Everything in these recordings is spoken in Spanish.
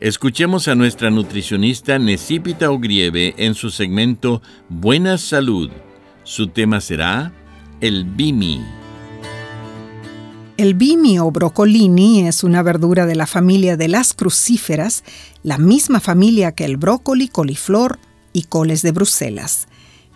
Escuchemos a nuestra nutricionista Necipita Ogrieve en su segmento Buena Salud. Su tema será el bimi. El bimi o brocolini es una verdura de la familia de las crucíferas, la misma familia que el brócoli, coliflor y coles de Bruselas.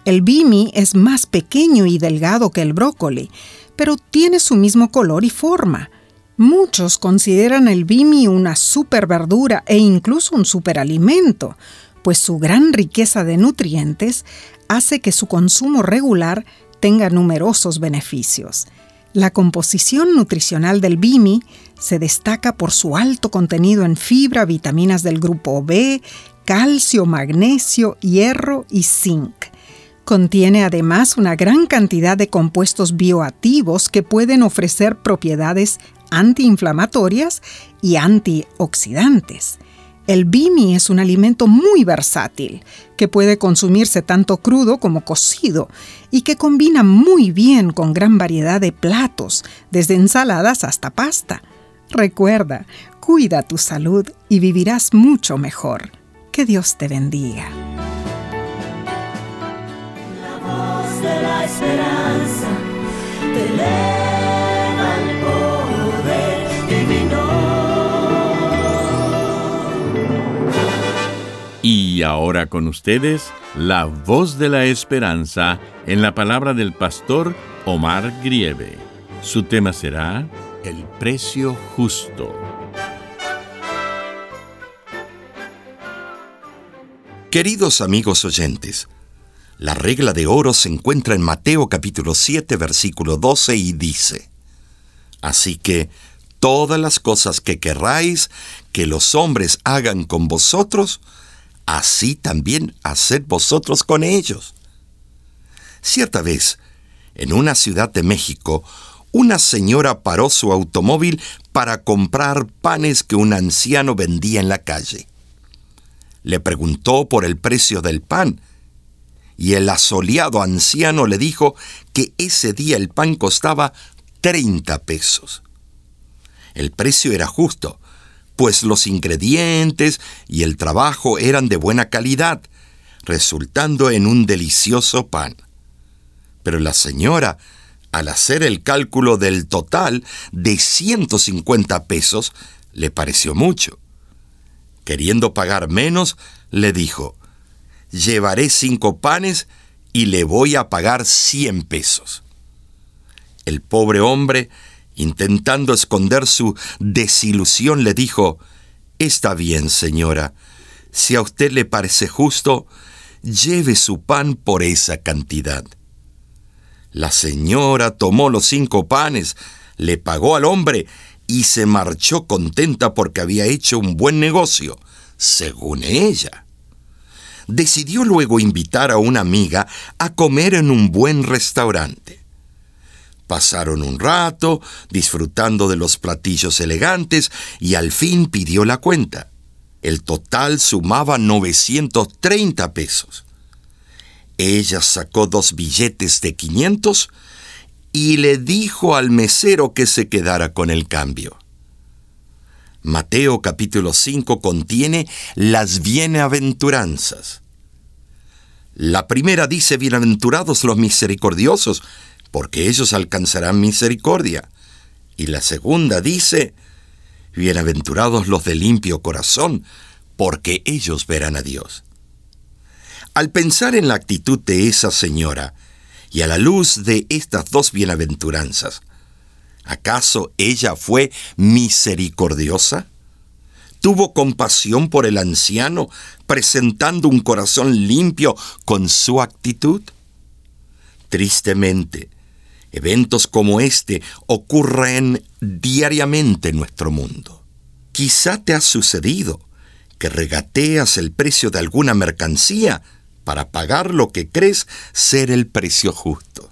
El bimi es más pequeño y delgado que el brócoli, pero tiene su mismo color y forma. Muchos consideran el bimi una superverdura e incluso un superalimento, pues su gran riqueza de nutrientes hace que su consumo regular tenga numerosos beneficios. La composición nutricional del bimi se destaca por su alto contenido en fibra, vitaminas del grupo B, calcio, magnesio, hierro y zinc. Contiene además una gran cantidad de compuestos bioactivos que pueden ofrecer propiedades antiinflamatorias y antioxidantes. El bimi es un alimento muy versátil, que puede consumirse tanto crudo como cocido y que combina muy bien con gran variedad de platos, desde ensaladas hasta pasta. Recuerda, cuida tu salud y vivirás mucho mejor. Que Dios te bendiga. La voz de la esperanza Y ahora con ustedes, la voz de la esperanza en la palabra del pastor Omar Grieve. Su tema será El precio justo. Queridos amigos oyentes, la regla de oro se encuentra en Mateo capítulo 7 versículo 12 y dice, Así que todas las cosas que querráis que los hombres hagan con vosotros, así también haced vosotros con ellos. Cierta vez, en una ciudad de México, una señora paró su automóvil para comprar panes que un anciano vendía en la calle. Le preguntó por el precio del pan, y el asoleado anciano le dijo que ese día el pan costaba 30 pesos. El precio era justo, pues los ingredientes y el trabajo eran de buena calidad, resultando en un delicioso pan. Pero la señora, al hacer el cálculo del total de 150 pesos, le pareció mucho. Queriendo pagar menos, le dijo, llevaré cinco panes y le voy a pagar 100 pesos. El pobre hombre Intentando esconder su desilusión, le dijo, Está bien, señora, si a usted le parece justo, lleve su pan por esa cantidad. La señora tomó los cinco panes, le pagó al hombre y se marchó contenta porque había hecho un buen negocio, según ella. Decidió luego invitar a una amiga a comer en un buen restaurante. Pasaron un rato, disfrutando de los platillos elegantes, y al fin pidió la cuenta. El total sumaba 930 pesos. Ella sacó dos billetes de 500 y le dijo al mesero que se quedara con el cambio. Mateo capítulo 5 contiene las bienaventuranzas. La primera dice, bienaventurados los misericordiosos, porque ellos alcanzarán misericordia. Y la segunda dice, bienaventurados los de limpio corazón, porque ellos verán a Dios. Al pensar en la actitud de esa señora, y a la luz de estas dos bienaventuranzas, ¿acaso ella fue misericordiosa? tuvo compasión por el anciano, presentando un corazón limpio con su actitud? Tristemente, eventos como este ocurren diariamente en nuestro mundo. Quizá te ha sucedido que regateas el precio de alguna mercancía para pagar lo que crees ser el precio justo.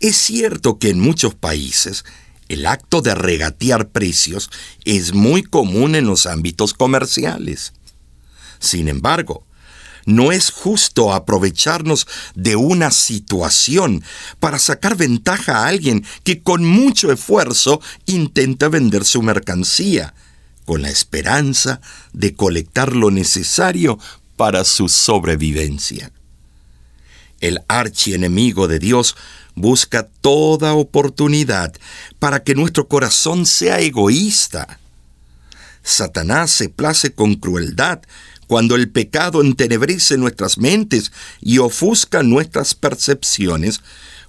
Es cierto que en muchos países el acto de regatear precios es muy común en los ámbitos comerciales. Sin embargo, no es justo aprovecharnos de una situación para sacar ventaja a alguien que con mucho esfuerzo intenta vender su mercancía, con la esperanza de colectar lo necesario para su sobrevivencia. El archienemigo de Dios busca toda oportunidad para que nuestro corazón sea egoísta. Satanás se place con crueldad cuando el pecado entenebrece nuestras mentes y ofusca nuestras percepciones,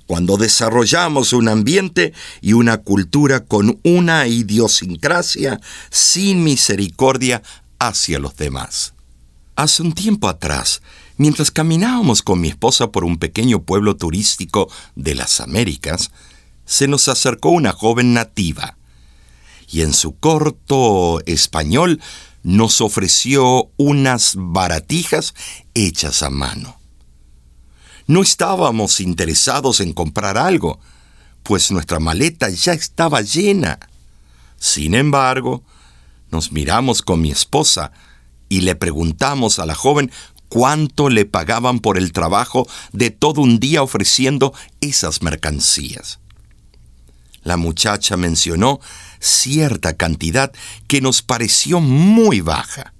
cuando desarrollamos un ambiente y una cultura con una idiosincrasia sin misericordia hacia los demás. Hace un tiempo atrás, Mientras caminábamos con mi esposa por un pequeño pueblo turístico de las Américas, se nos acercó una joven nativa y en su corto español nos ofreció unas baratijas hechas a mano. No estábamos interesados en comprar algo, pues nuestra maleta ya estaba llena. Sin embargo, nos miramos con mi esposa y le preguntamos a la joven cuánto le pagaban por el trabajo de todo un día ofreciendo esas mercancías. La muchacha mencionó cierta cantidad que nos pareció muy baja.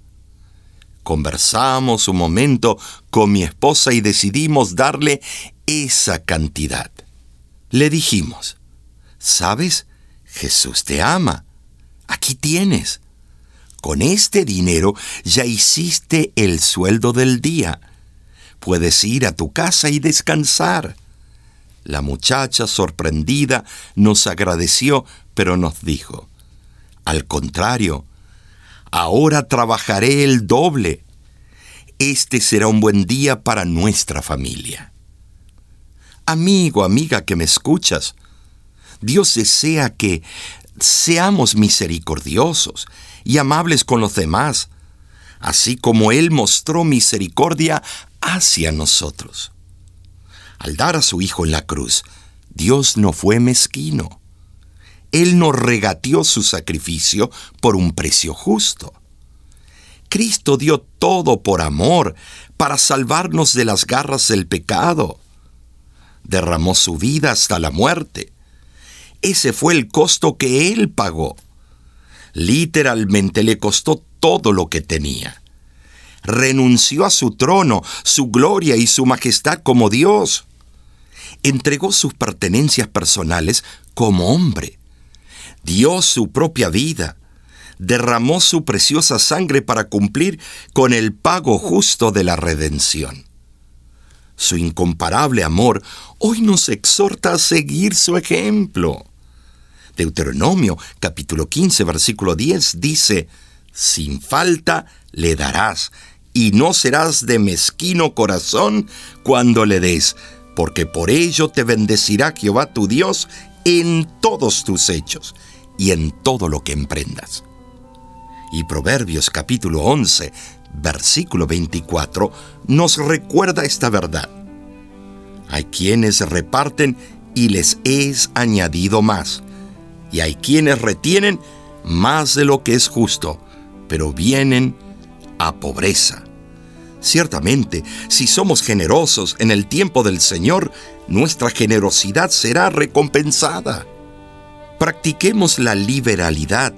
Conversamos un momento con mi esposa y decidimos darle esa cantidad. Le dijimos, ¿sabes? Jesús te ama. Aquí tienes. Con este dinero ya hiciste el sueldo del día. Puedes ir a tu casa y descansar. La muchacha, sorprendida, nos agradeció, pero nos dijo, al contrario, ahora trabajaré el doble. Este será un buen día para nuestra familia. Amigo, amiga que me escuchas, Dios desea que seamos misericordiosos y amables con los demás, así como Él mostró misericordia hacia nosotros. Al dar a su Hijo en la cruz, Dios no fue mezquino. Él nos regateó su sacrificio por un precio justo. Cristo dio todo por amor para salvarnos de las garras del pecado. Derramó su vida hasta la muerte. Ese fue el costo que Él pagó literalmente le costó todo lo que tenía. Renunció a su trono, su gloria y su majestad como Dios. Entregó sus pertenencias personales como hombre. Dio su propia vida. Derramó su preciosa sangre para cumplir con el pago justo de la redención. Su incomparable amor hoy nos exhorta a seguir su ejemplo. Deuteronomio capítulo 15 versículo 10 dice, sin falta le darás, y no serás de mezquino corazón cuando le des, porque por ello te bendecirá Jehová tu Dios en todos tus hechos y en todo lo que emprendas. Y Proverbios capítulo 11, versículo 24, nos recuerda esta verdad. Hay quienes reparten y les es añadido más y hay quienes retienen más de lo que es justo, pero vienen a pobreza. Ciertamente, si somos generosos en el tiempo del Señor, nuestra generosidad será recompensada. Practiquemos la liberalidad,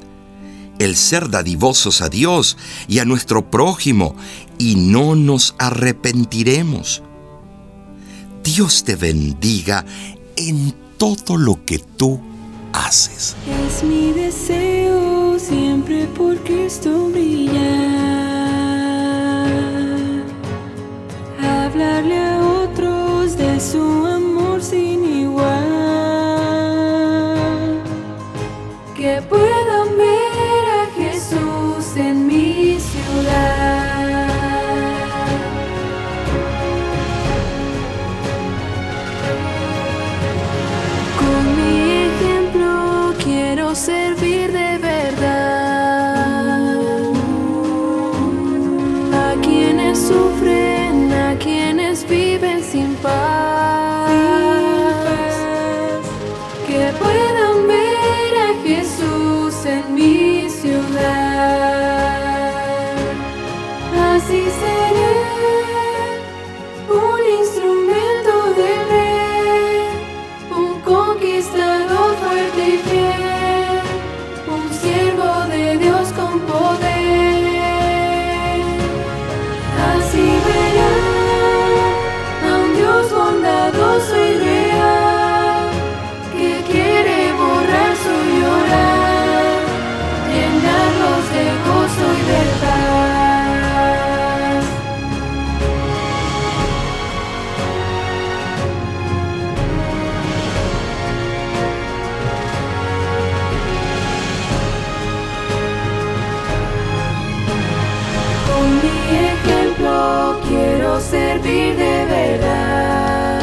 el ser dadivosos a Dios y a nuestro prójimo, y no nos arrepentiremos. Dios te bendiga en todo lo que tú haces. Es mi deseo siempre por Cristo brillar. Quienes servir de verdad.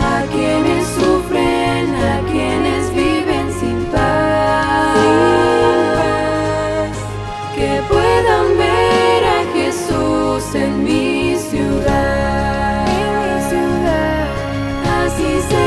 A quienes sufren, a quienes viven sin paz, que puedan ver a Jesús en mi ciudad. Así seré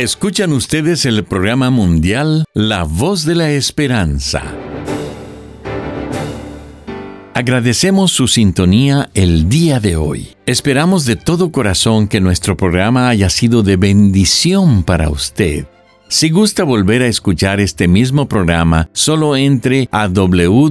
Escuchan ustedes el programa mundial La Voz de la Esperanza. Agradecemos su sintonía el día de hoy. Esperamos de todo corazón que nuestro programa haya sido de bendición para usted. Si gusta volver a escuchar este mismo programa, solo entre a www.lavoz.org.